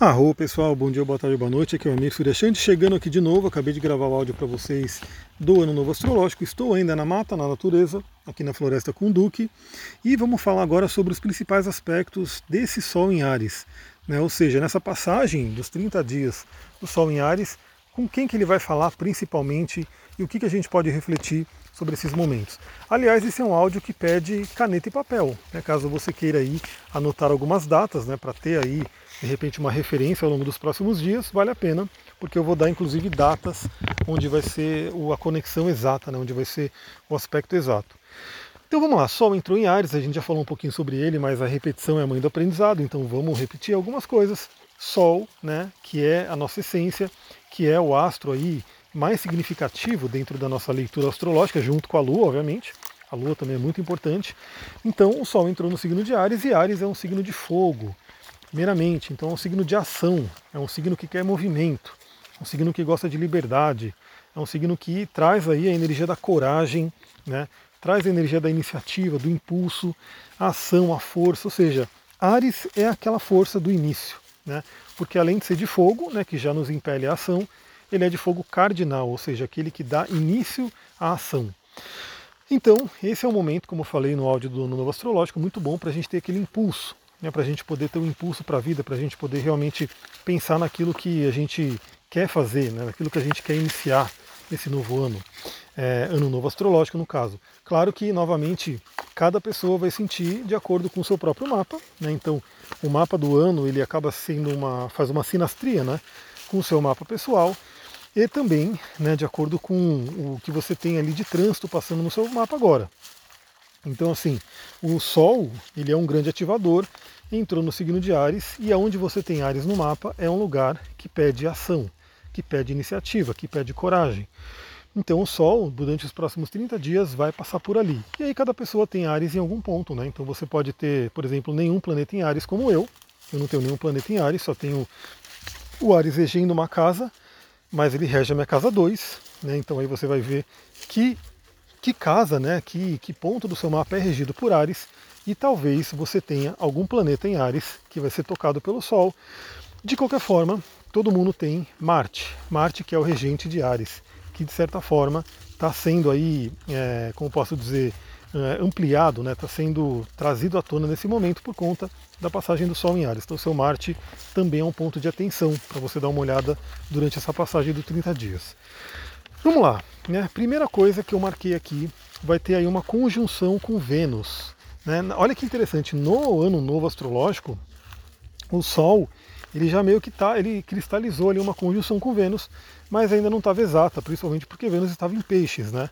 Arro pessoal, bom dia, boa tarde, boa noite. Aqui é o Amir Suryashanti chegando aqui de novo. Acabei de gravar o áudio para vocês do Ano Novo Astrológico. Estou ainda na mata, na natureza, aqui na Floresta com Duque. E vamos falar agora sobre os principais aspectos desse Sol em Ares. Né? Ou seja, nessa passagem dos 30 dias do Sol em Ares, com quem que ele vai falar principalmente e o que, que a gente pode refletir sobre esses momentos. Aliás, esse é um áudio que pede caneta e papel, né? caso você queira aí anotar algumas datas, né, para ter aí de repente uma referência ao longo dos próximos dias, vale a pena, porque eu vou dar inclusive datas onde vai ser a conexão exata, né, onde vai ser o aspecto exato. Então vamos lá, Sol entrou em Ares, a gente já falou um pouquinho sobre ele, mas a repetição é a mãe do aprendizado, então vamos repetir algumas coisas. Sol, né, que é a nossa essência, que é o astro aí mais significativo dentro da nossa leitura astrológica, junto com a Lua, obviamente. A Lua também é muito importante. Então o Sol entrou no signo de Ares e Ares é um signo de fogo, primeiramente. Então é um signo de ação, é um signo que quer movimento, é um signo que gosta de liberdade, é um signo que traz aí a energia da coragem, né? traz a energia da iniciativa, do impulso, a ação, a força. Ou seja, Ares é aquela força do início, né? porque além de ser de fogo, né, que já nos impele a ação, ele é de fogo cardinal, ou seja, aquele que dá início à ação. Então, esse é um momento, como eu falei no áudio do Novo Astrológico, muito bom para a gente ter aquele impulso, né, para a gente poder ter um impulso para a vida, para a gente poder realmente pensar naquilo que a gente quer fazer, né, naquilo que a gente quer iniciar nesse novo ano, é, ano novo astrológico no caso. Claro que, novamente, cada pessoa vai sentir de acordo com o seu próprio mapa, né, então o mapa do ano ele acaba sendo uma, faz uma sinastria né, com o seu mapa pessoal, e também né, de acordo com o que você tem ali de trânsito passando no seu mapa agora. Então assim, o Sol ele é um grande ativador, entrou no signo de Ares e aonde você tem Ares no mapa é um lugar que pede ação, que pede iniciativa, que pede coragem. Então o Sol, durante os próximos 30 dias, vai passar por ali. E aí cada pessoa tem Ares em algum ponto, né? Então você pode ter, por exemplo, nenhum planeta em Ares como eu. Eu não tenho nenhum planeta em Ares, só tenho o Ares regendo uma casa mas ele rege a minha casa 2, né? Então aí você vai ver que, que casa, né? Que, que ponto do seu mapa é regido por Ares e talvez você tenha algum planeta em Ares que vai ser tocado pelo Sol. De qualquer forma, todo mundo tem Marte, Marte que é o regente de Ares, que de certa forma está sendo aí, é, como posso dizer, ampliado, está né, tá sendo trazido à tona nesse momento por conta da passagem do Sol em Ares. Então, seu Marte também é um ponto de atenção para você dar uma olhada durante essa passagem dos 30 dias. Vamos lá, né? Primeira coisa que eu marquei aqui vai ter aí uma conjunção com Vênus. Né? Olha que interessante, no ano novo astrológico, o Sol ele já meio que tá, ele cristalizou ali uma conjunção com Vênus, mas ainda não estava exata, principalmente porque Vênus estava em peixes, né?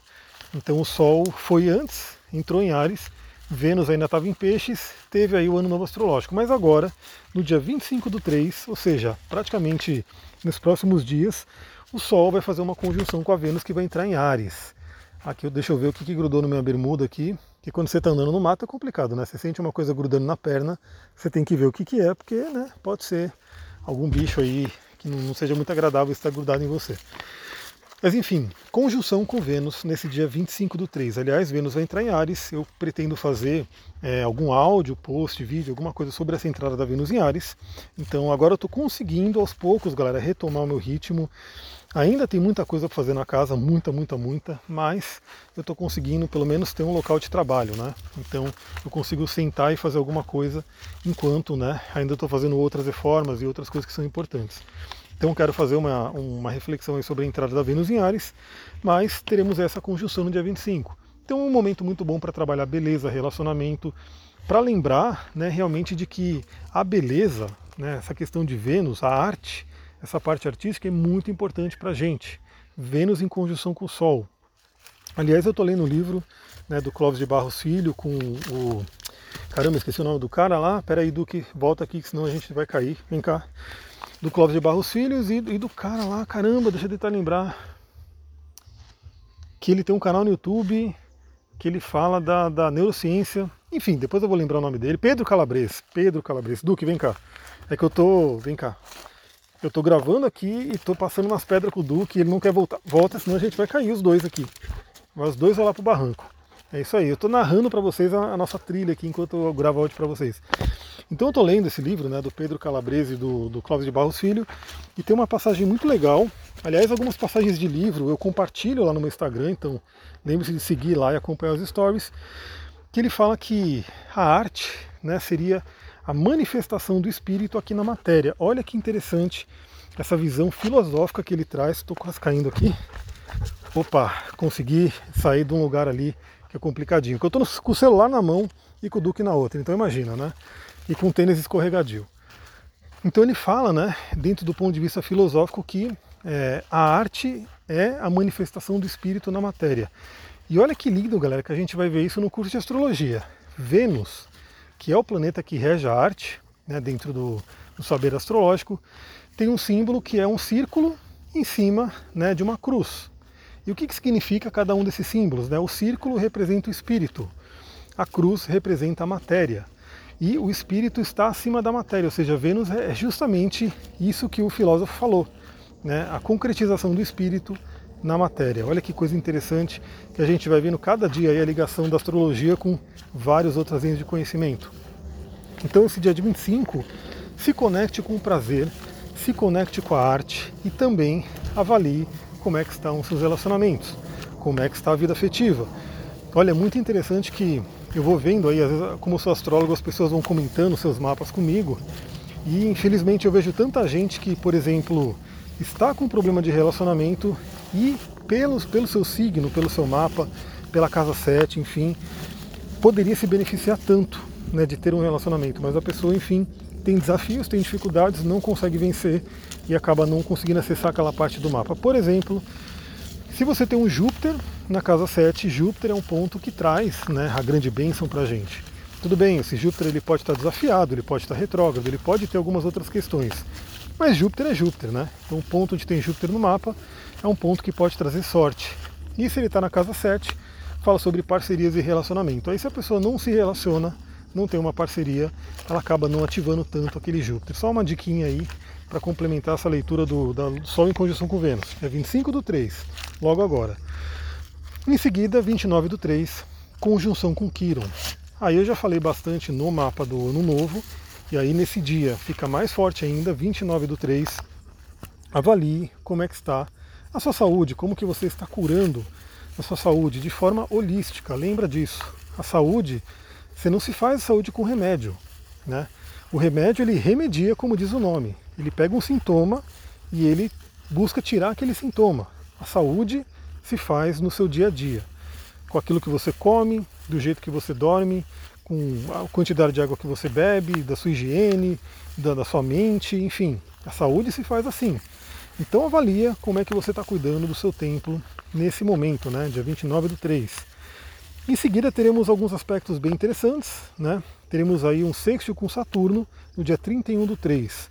Então o Sol foi antes entrou em Ares, Vênus ainda estava em Peixes, teve aí o ano novo astrológico. Mas agora, no dia 25 do 3, ou seja, praticamente nos próximos dias, o Sol vai fazer uma conjunção com a Vênus que vai entrar em Ares. Aqui, deixa eu ver o que, que grudou no minha bermuda aqui, que quando você está andando no mato é complicado, né? Você sente uma coisa grudando na perna, você tem que ver o que, que é, porque né, pode ser algum bicho aí que não seja muito agradável estar grudado em você. Mas enfim, conjunção com Vênus nesse dia 25 do 3. Aliás, Vênus vai entrar em Ares. Eu pretendo fazer é, algum áudio, post, vídeo, alguma coisa sobre essa entrada da Vênus em Ares. Então agora eu estou conseguindo aos poucos, galera, retomar o meu ritmo. Ainda tem muita coisa para fazer na casa, muita, muita, muita, mas eu estou conseguindo pelo menos ter um local de trabalho, né? Então eu consigo sentar e fazer alguma coisa enquanto, né? Ainda estou fazendo outras reformas e outras coisas que são importantes. Então quero fazer uma, uma reflexão sobre a entrada da Vênus em Ares, mas teremos essa conjunção no dia 25. Então um momento muito bom para trabalhar beleza, relacionamento, para lembrar né, realmente de que a beleza, né, essa questão de Vênus, a arte, essa parte artística é muito importante para a gente. Vênus em conjunção com o Sol. Aliás, eu estou lendo um livro né, do Clóvis de Barros Filho com o. Caramba, esqueci o nome do cara lá. Pera aí, Duque, volta aqui, que senão a gente vai cair. Vem cá do Clóvis de Barros Filhos e, e, do cara lá, caramba, deixa eu tentar lembrar. Que ele tem um canal no YouTube que ele fala da, da neurociência. Enfim, depois eu vou lembrar o nome dele. Pedro Calabres. Pedro Calabres. Duque, vem cá. É que eu tô. Vem cá. Eu tô gravando aqui e tô passando umas pedras com o Duque ele não quer voltar. Volta, senão a gente vai cair os dois aqui. Vai os dois vão lá pro barranco. É isso aí, eu estou narrando para vocês a, a, nossa trilha aqui enquanto eu gravo áudio para vocês. Então eu estou lendo esse livro, né, do Pedro Calabrese e do, do Cláudio de Barros Filho, e tem uma passagem muito legal. Aliás, algumas passagens de livro eu compartilho lá no meu Instagram, então lembre-se de seguir lá e acompanhar os stories, que ele fala que a arte né, seria a manifestação do espírito aqui na matéria. Olha que interessante essa visão filosófica que ele traz. Estou quase caindo aqui. Opa, consegui sair de um lugar ali que é complicadinho. Porque eu estou com o celular na mão e com o Duque na outra, então imagina, né? E com o tênis escorregadio. Então ele fala, né, dentro do ponto de vista filosófico, que é, a arte é a manifestação do espírito na matéria. E olha que lindo, galera, que a gente vai ver isso no curso de astrologia. Vênus, que é o planeta que rege a arte, né, dentro do, do saber astrológico, tem um símbolo que é um círculo em cima né, de uma cruz. E o que, que significa cada um desses símbolos? Né? O círculo representa o espírito, a cruz representa a matéria. E o espírito está acima da matéria, ou seja, Vênus é justamente isso que o filósofo falou, né? a concretização do espírito na matéria. Olha que coisa interessante que a gente vai vendo cada dia aí a ligação da astrologia com vários outras linhas de conhecimento. Então esse dia de 25 se conecte com o prazer, se conecte com a arte e também avalie como é que estão os seus relacionamentos, como é que está a vida afetiva. Olha, é muito interessante que eu vou vendo aí, às vezes, como sou astrólogo, as pessoas vão comentando seus mapas comigo, e infelizmente eu vejo tanta gente que, por exemplo, está com problema de relacionamento e pelos, pelo seu signo, pelo seu mapa, pela casa 7, enfim, poderia se beneficiar tanto né, de ter um relacionamento, mas a pessoa, enfim, tem desafios, tem dificuldades, não consegue vencer e acaba não conseguindo acessar aquela parte do mapa. Por exemplo, se você tem um Júpiter na casa 7, Júpiter é um ponto que traz né, a grande bênção para a gente. Tudo bem, esse Júpiter ele pode estar desafiado, ele pode estar retrógrado, ele pode ter algumas outras questões. Mas Júpiter é Júpiter, né? Então o ponto onde tem Júpiter no mapa é um ponto que pode trazer sorte. E se ele está na casa 7, fala sobre parcerias e relacionamento. Aí se a pessoa não se relaciona, não tem uma parceria, ela acaba não ativando tanto aquele Júpiter. Só uma diquinha aí para complementar essa leitura do, Sol em conjunção com Vênus. É 25 do 3, logo agora. Em seguida, 29 do 3, conjunção com Quiron. Aí eu já falei bastante no mapa do Ano Novo, e aí nesse dia fica mais forte ainda, 29 do 3. Avalie como é que está a sua saúde, como que você está curando a sua saúde de forma holística. Lembra disso. A saúde, você não se faz saúde com remédio, né? O remédio ele remedia, como diz o nome. Ele pega um sintoma e ele busca tirar aquele sintoma. A saúde se faz no seu dia a dia, com aquilo que você come, do jeito que você dorme, com a quantidade de água que você bebe, da sua higiene, da, da sua mente, enfim. A saúde se faz assim. Então avalia como é que você está cuidando do seu templo nesse momento, né, dia 29 do 3. Em seguida teremos alguns aspectos bem interessantes, né? teremos aí um sexto com Saturno no dia 31 do 3.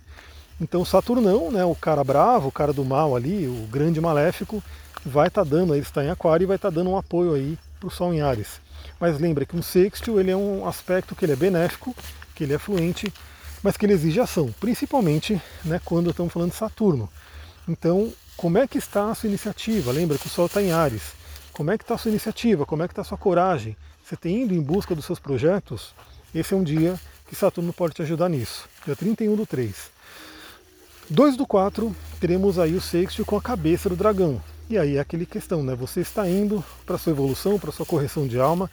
Então Saturnão, né, o cara bravo, o cara do mal ali, o grande maléfico, vai estar tá dando, ele está em aquário e vai estar tá dando um apoio aí para o Sol em Ares. Mas lembra que um sexto ele é um aspecto que ele é benéfico, que ele é fluente, mas que ele exige ação, principalmente né, quando estamos falando de Saturno. Então, como é que está a sua iniciativa? Lembra que o Sol está em Ares. Como é que está a sua iniciativa? Como é que está a sua coragem? Você tem ido em busca dos seus projetos? Esse é um dia que Saturno pode te ajudar nisso. Dia 31 do 3. 2 do 4, teremos aí o sexto com a cabeça do dragão. E aí é aquele questão, né? Você está indo para sua evolução, para sua correção de alma.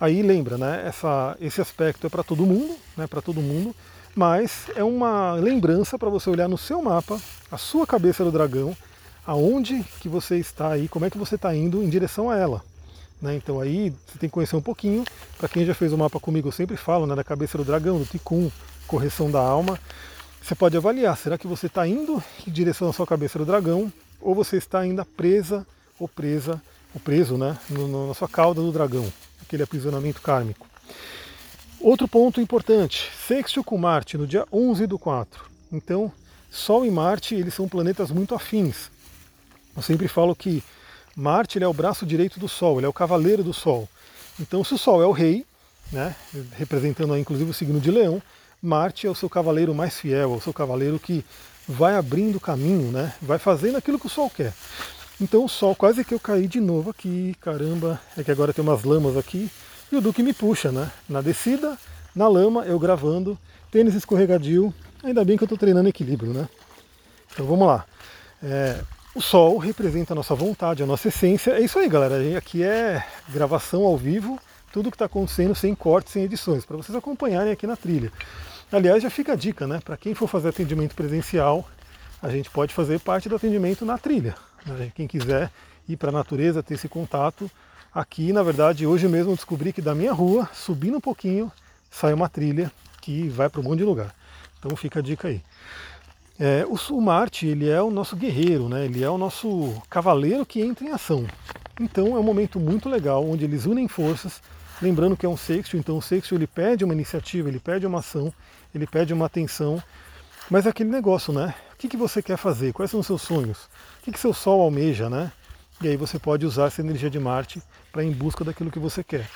Aí lembra, né? Essa, esse aspecto é para todo mundo, né? Para todo mundo, mas é uma lembrança para você olhar no seu mapa a sua cabeça do dragão, aonde que você está aí, como é que você está indo em direção a ela. Né? Então aí você tem que conhecer um pouquinho. Para quem já fez o mapa comigo, eu sempre falo né, da cabeça do dragão, do ticum, correção da alma. Você pode avaliar, será que você está indo em direção à sua cabeça do dragão ou você está ainda presa ou presa, ou preso né, no, no, na sua cauda do dragão, aquele aprisionamento kármico. Outro ponto importante, sexto com Marte no dia 11 do 4. Então, Sol e Marte, eles são planetas muito afins. Eu sempre falo que Marte é o braço direito do Sol, ele é o cavaleiro do Sol. Então, se o Sol é o rei, né, representando inclusive o signo de Leão, Marte é o seu cavaleiro mais fiel, é o seu cavaleiro que vai abrindo caminho, né, vai fazendo aquilo que o Sol quer. Então o sol quase que eu caí de novo aqui, caramba, é que agora tem umas lamas aqui e o Duque me puxa, né? Na descida, na lama, eu gravando, tênis escorregadio, ainda bem que eu estou treinando equilíbrio, né? Então vamos lá. É, o sol representa a nossa vontade, a nossa essência. É isso aí, galera. Aqui é gravação ao vivo, tudo que está acontecendo sem cortes, sem edições, para vocês acompanharem aqui na trilha. Aliás, já fica a dica, né? Para quem for fazer atendimento presencial, a gente pode fazer parte do atendimento na trilha. Né? Quem quiser ir para a natureza, ter esse contato. Aqui, na verdade, hoje mesmo descobri que da minha rua, subindo um pouquinho, sai uma trilha que vai para um monte de lugar. Então fica a dica aí. É, o, o Marte ele é o nosso guerreiro, né? ele é o nosso cavaleiro que entra em ação. Então é um momento muito legal onde eles unem forças, lembrando que é um sexto, então o sexto ele pede uma iniciativa, ele pede uma ação, ele pede uma atenção, mas é aquele negócio, né? O que, que você quer fazer? Quais são os seus sonhos? O que, que seu Sol almeja, né? E aí você pode usar essa energia de Marte para em busca daquilo que você quer.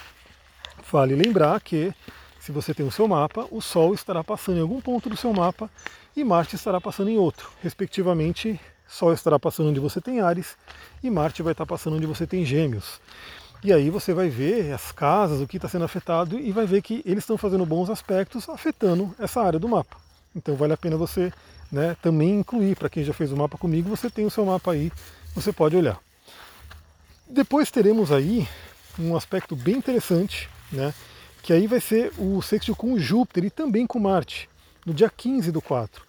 Vale lembrar que se você tem o seu mapa, o Sol estará passando em algum ponto do seu mapa e Marte estará passando em outro. Respectivamente, Sol estará passando onde você tem Ares e Marte vai estar passando onde você tem Gêmeos. E aí você vai ver as casas, o que está sendo afetado e vai ver que eles estão fazendo bons aspectos afetando essa área do mapa. Então vale a pena você né, também incluir, para quem já fez o mapa comigo, você tem o seu mapa aí, você pode olhar. Depois teremos aí um aspecto bem interessante, né, que aí vai ser o sexto com Júpiter e também com Marte, no dia 15 do 4.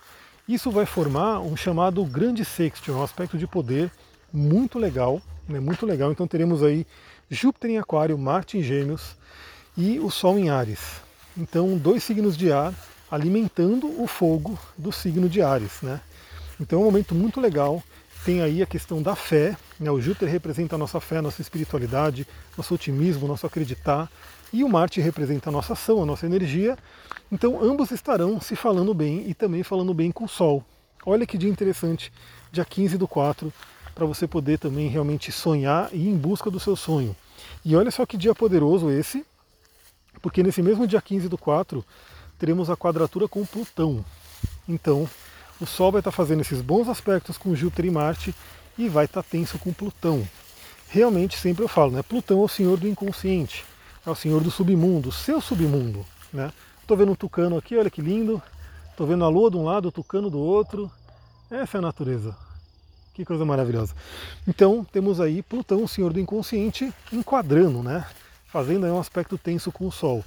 Isso vai formar um chamado grande sexto, um aspecto de poder muito legal, né, muito legal. Então teremos aí Júpiter em Aquário, Marte em Gêmeos e o Sol em Ares. Então dois signos de ar alimentando o fogo do signo de Ares, né? Então é um momento muito legal. Tem aí a questão da fé, né? o Júpiter representa a nossa fé, a nossa espiritualidade, nosso otimismo, nosso acreditar, e o Marte representa a nossa ação, a nossa energia. Então ambos estarão se falando bem e também falando bem com o Sol. Olha que dia interessante, dia 15 do 4, para você poder também realmente sonhar e ir em busca do seu sonho. E olha só que dia poderoso esse, porque nesse mesmo dia 15 do 4 teremos a quadratura com Plutão. Então o Sol vai estar fazendo esses bons aspectos com Júpiter e Marte e vai estar tenso com Plutão. Realmente, sempre eu falo, né? Plutão é o senhor do inconsciente é o senhor do submundo, seu submundo. Né? Estou vendo um tucano aqui, olha que lindo. Estou vendo a lua de um lado, o tucano do outro. Essa é a natureza. Que coisa maravilhosa. Então temos aí Plutão, o senhor do inconsciente, enquadrando, né? fazendo aí um aspecto tenso com o Sol.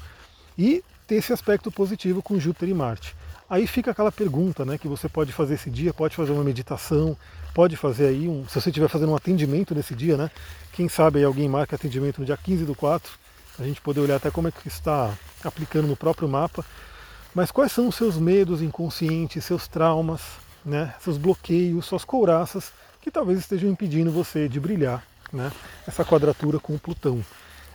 E tem esse aspecto positivo com Júpiter e Marte. Aí fica aquela pergunta né, que você pode fazer esse dia, pode fazer uma meditação, pode fazer aí um. Se você estiver fazendo um atendimento nesse dia, né? Quem sabe aí alguém marca atendimento no dia 15 do 4 a gente poder olhar até como é que está aplicando no próprio mapa. Mas quais são os seus medos inconscientes, seus traumas, né, seus bloqueios, suas couraças que talvez estejam impedindo você de brilhar, né, essa quadratura com o Plutão.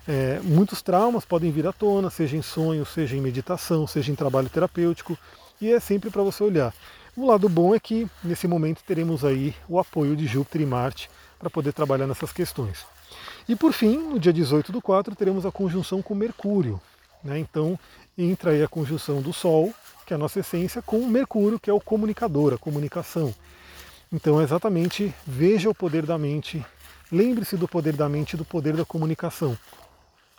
É, muitos traumas podem vir à tona, seja em sonho, seja em meditação, seja em trabalho terapêutico, e é sempre para você olhar. O lado bom é que nesse momento teremos aí o apoio de Júpiter e Marte para poder trabalhar nessas questões. E por fim, no dia 18 do 4, teremos a conjunção com Mercúrio. Né? Então entra aí a conjunção do Sol, que é a nossa essência, com Mercúrio, que é o comunicador, a comunicação. Então é exatamente veja o poder da mente, lembre-se do poder da mente e do poder da comunicação.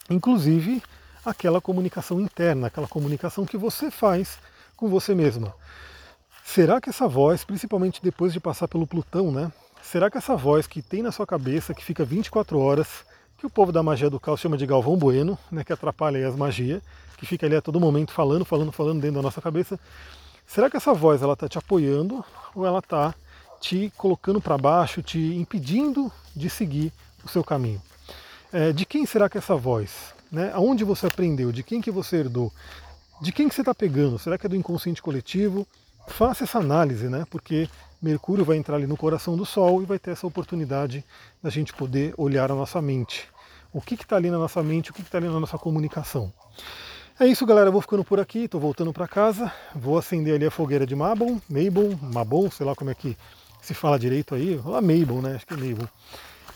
Inclusive aquela comunicação interna, aquela comunicação que você faz com você mesma. Será que essa voz, principalmente depois de passar pelo Plutão, né, Será que essa voz que tem na sua cabeça, que fica 24 horas, que o povo da magia do caos chama de Galvão Bueno, né, que atrapalha as magias, que fica ali a todo momento falando, falando, falando dentro da nossa cabeça, será que essa voz ela está te apoiando ou ela está te colocando para baixo, te impedindo de seguir o seu caminho? É, de quem será que é essa voz? Né? Aonde você aprendeu? De quem que você herdou? De quem que você está pegando? Será que é do inconsciente coletivo? Faça essa análise, né? Porque Mercúrio vai entrar ali no coração do Sol e vai ter essa oportunidade da gente poder olhar a nossa mente. O que está ali na nossa mente, o que está ali na nossa comunicação. É isso, galera. Eu vou ficando por aqui, estou voltando para casa. Vou acender ali a fogueira de Mabon, Mabon, Mabon, sei lá como é que se fala direito aí. Lá Mabon, né? Acho que é Mabon.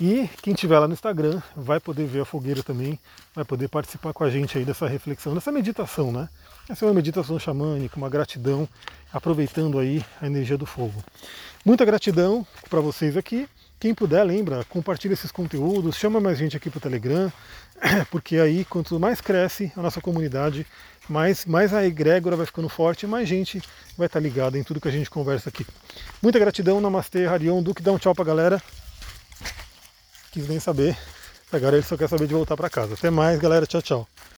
E quem estiver lá no Instagram vai poder ver a fogueira também, vai poder participar com a gente aí dessa reflexão, dessa meditação, né? Essa é uma meditação xamânica, uma gratidão, aproveitando aí a energia do fogo. Muita gratidão para vocês aqui quem puder, lembra, compartilha esses conteúdos, chama mais gente aqui para o Telegram, porque aí quanto mais cresce a nossa comunidade, mais, mais a egrégora vai ficando forte, mais gente vai estar ligada em tudo que a gente conversa aqui. Muita gratidão, Namastê, Harion, Duque, dá um tchau pra galera. Quis nem saber, agora ele só quer saber de voltar para casa. Até mais, galera, tchau, tchau.